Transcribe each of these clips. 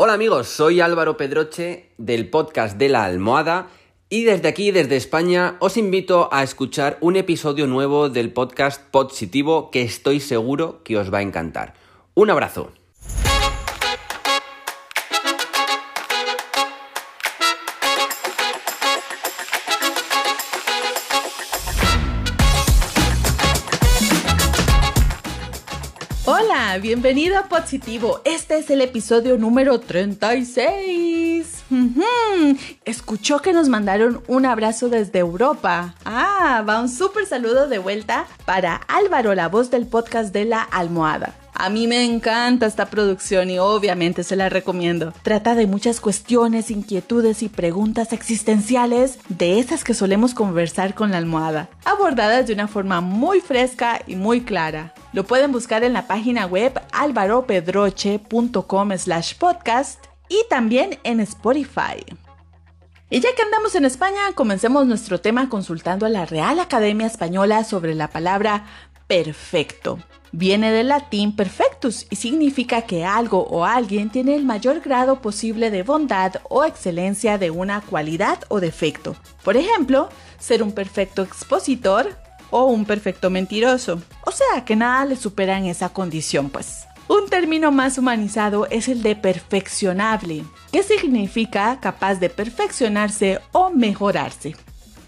Hola amigos, soy Álvaro Pedroche del podcast de la almohada y desde aquí, desde España, os invito a escuchar un episodio nuevo del podcast Positivo que estoy seguro que os va a encantar. Un abrazo. Bienvenido a Positivo. Este es el episodio número 36. Escuchó que nos mandaron un abrazo desde Europa. Ah, va un súper saludo de vuelta para Álvaro, la voz del podcast de la almohada. A mí me encanta esta producción y obviamente se la recomiendo. Trata de muchas cuestiones, inquietudes y preguntas existenciales de esas que solemos conversar con la almohada, abordadas de una forma muy fresca y muy clara. Lo pueden buscar en la página web alvaropedroche.com slash podcast y también en Spotify. Y ya que andamos en España, comencemos nuestro tema consultando a la Real Academia Española sobre la palabra perfecto. Viene del latín perfectus y significa que algo o alguien tiene el mayor grado posible de bondad o excelencia de una cualidad o defecto. Por ejemplo, ser un perfecto expositor o un perfecto mentiroso. O sea, que nada le supera en esa condición, pues. Un término más humanizado es el de perfeccionable, que significa capaz de perfeccionarse o mejorarse.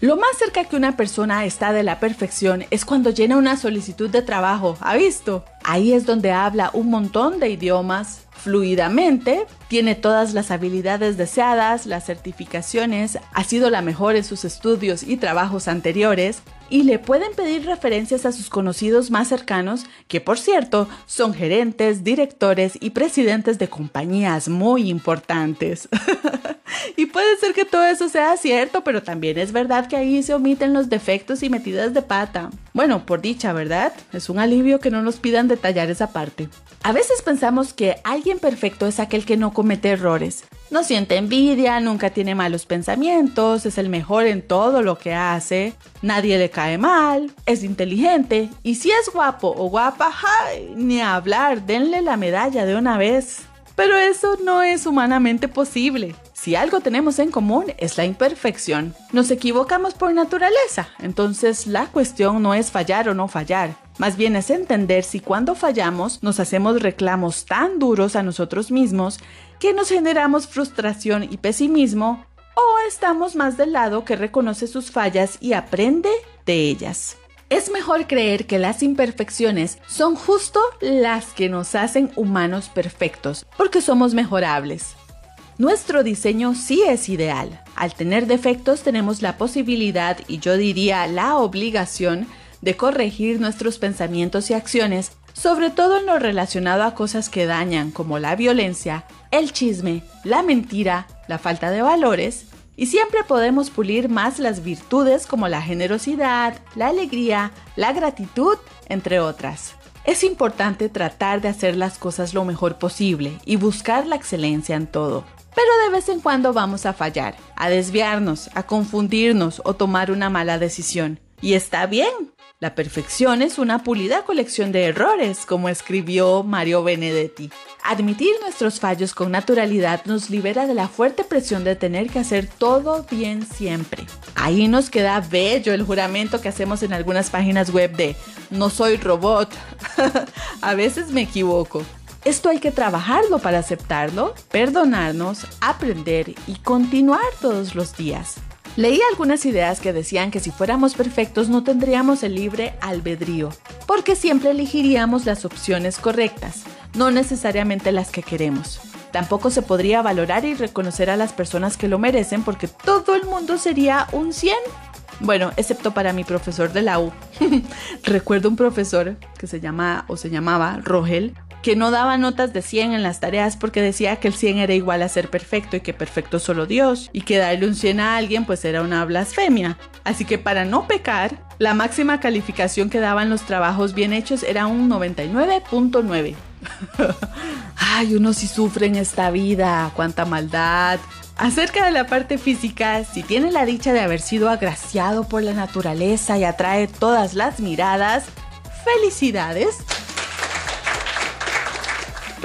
Lo más cerca que una persona está de la perfección es cuando llena una solicitud de trabajo, ¿ha visto? Ahí es donde habla un montón de idiomas fluidamente, tiene todas las habilidades deseadas, las certificaciones, ha sido la mejor en sus estudios y trabajos anteriores, y le pueden pedir referencias a sus conocidos más cercanos, que por cierto son gerentes, directores y presidentes de compañías muy importantes. y puede ser que todo eso sea cierto, pero también es verdad que ahí se omiten los defectos y metidas de pata. Bueno, por dicha, ¿verdad? Es un alivio que no nos pidan detallar esa parte. A veces pensamos que alguien perfecto es aquel que no comete errores. No siente envidia, nunca tiene malos pensamientos, es el mejor en todo lo que hace, nadie le cae mal, es inteligente y si es guapo o guapa, ¡ay! ni hablar, denle la medalla de una vez. Pero eso no es humanamente posible. Si algo tenemos en común es la imperfección. Nos equivocamos por naturaleza, entonces la cuestión no es fallar o no fallar. Más bien es entender si cuando fallamos nos hacemos reclamos tan duros a nosotros mismos que nos generamos frustración y pesimismo o estamos más del lado que reconoce sus fallas y aprende de ellas. Es mejor creer que las imperfecciones son justo las que nos hacen humanos perfectos, porque somos mejorables. Nuestro diseño sí es ideal. Al tener defectos tenemos la posibilidad y yo diría la obligación de corregir nuestros pensamientos y acciones, sobre todo en lo relacionado a cosas que dañan como la violencia, el chisme, la mentira, la falta de valores, y siempre podemos pulir más las virtudes como la generosidad, la alegría, la gratitud, entre otras. Es importante tratar de hacer las cosas lo mejor posible y buscar la excelencia en todo. Pero de vez en cuando vamos a fallar, a desviarnos, a confundirnos o tomar una mala decisión. Y está bien. La perfección es una pulida colección de errores, como escribió Mario Benedetti. Admitir nuestros fallos con naturalidad nos libera de la fuerte presión de tener que hacer todo bien siempre. Ahí nos queda bello el juramento que hacemos en algunas páginas web de no soy robot. a veces me equivoco. Esto hay que trabajarlo para aceptarlo, perdonarnos, aprender y continuar todos los días. Leí algunas ideas que decían que si fuéramos perfectos no tendríamos el libre albedrío, porque siempre elegiríamos las opciones correctas, no necesariamente las que queremos. Tampoco se podría valorar y reconocer a las personas que lo merecen porque todo el mundo sería un 100. Bueno, excepto para mi profesor de la U. Recuerdo un profesor que se llama o se llamaba Rogel, que no daba notas de 100 en las tareas porque decía que el 100 era igual a ser perfecto y que perfecto solo Dios, y que darle un 100 a alguien pues era una blasfemia. Así que para no pecar, la máxima calificación que daban los trabajos bien hechos era un 99.9. Ay, uno sí sufre en esta vida, cuánta maldad. Acerca de la parte física, si tiene la dicha de haber sido agraciado por la naturaleza y atrae todas las miradas, felicidades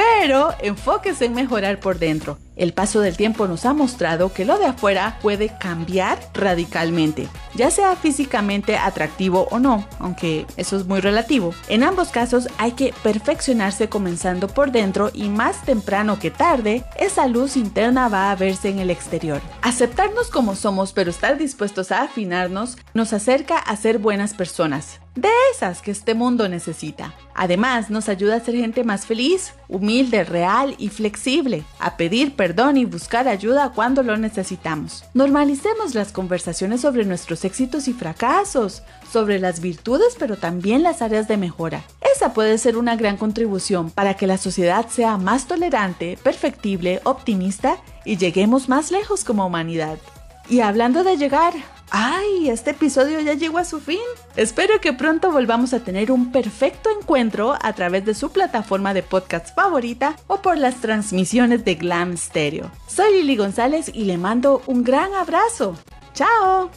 pero enfóquese en mejorar por dentro. El paso del tiempo nos ha mostrado que lo de afuera puede cambiar radicalmente, ya sea físicamente atractivo o no, aunque eso es muy relativo. En ambos casos hay que perfeccionarse comenzando por dentro y más temprano que tarde, esa luz interna va a verse en el exterior. Aceptarnos como somos pero estar dispuestos a afinarnos nos acerca a ser buenas personas, de esas que este mundo necesita. Además, nos ayuda a ser gente más feliz, humilde, real y flexible, a pedir perdón y buscar ayuda cuando lo necesitamos. Normalicemos las conversaciones sobre nuestros éxitos y fracasos, sobre las virtudes pero también las áreas de mejora. Esa puede ser una gran contribución para que la sociedad sea más tolerante, perfectible, optimista y lleguemos más lejos como humanidad. Y hablando de llegar, ¡Ay! Este episodio ya llegó a su fin. Espero que pronto volvamos a tener un perfecto encuentro a través de su plataforma de podcast favorita o por las transmisiones de Glam Stereo. Soy Lili González y le mando un gran abrazo. ¡Chao!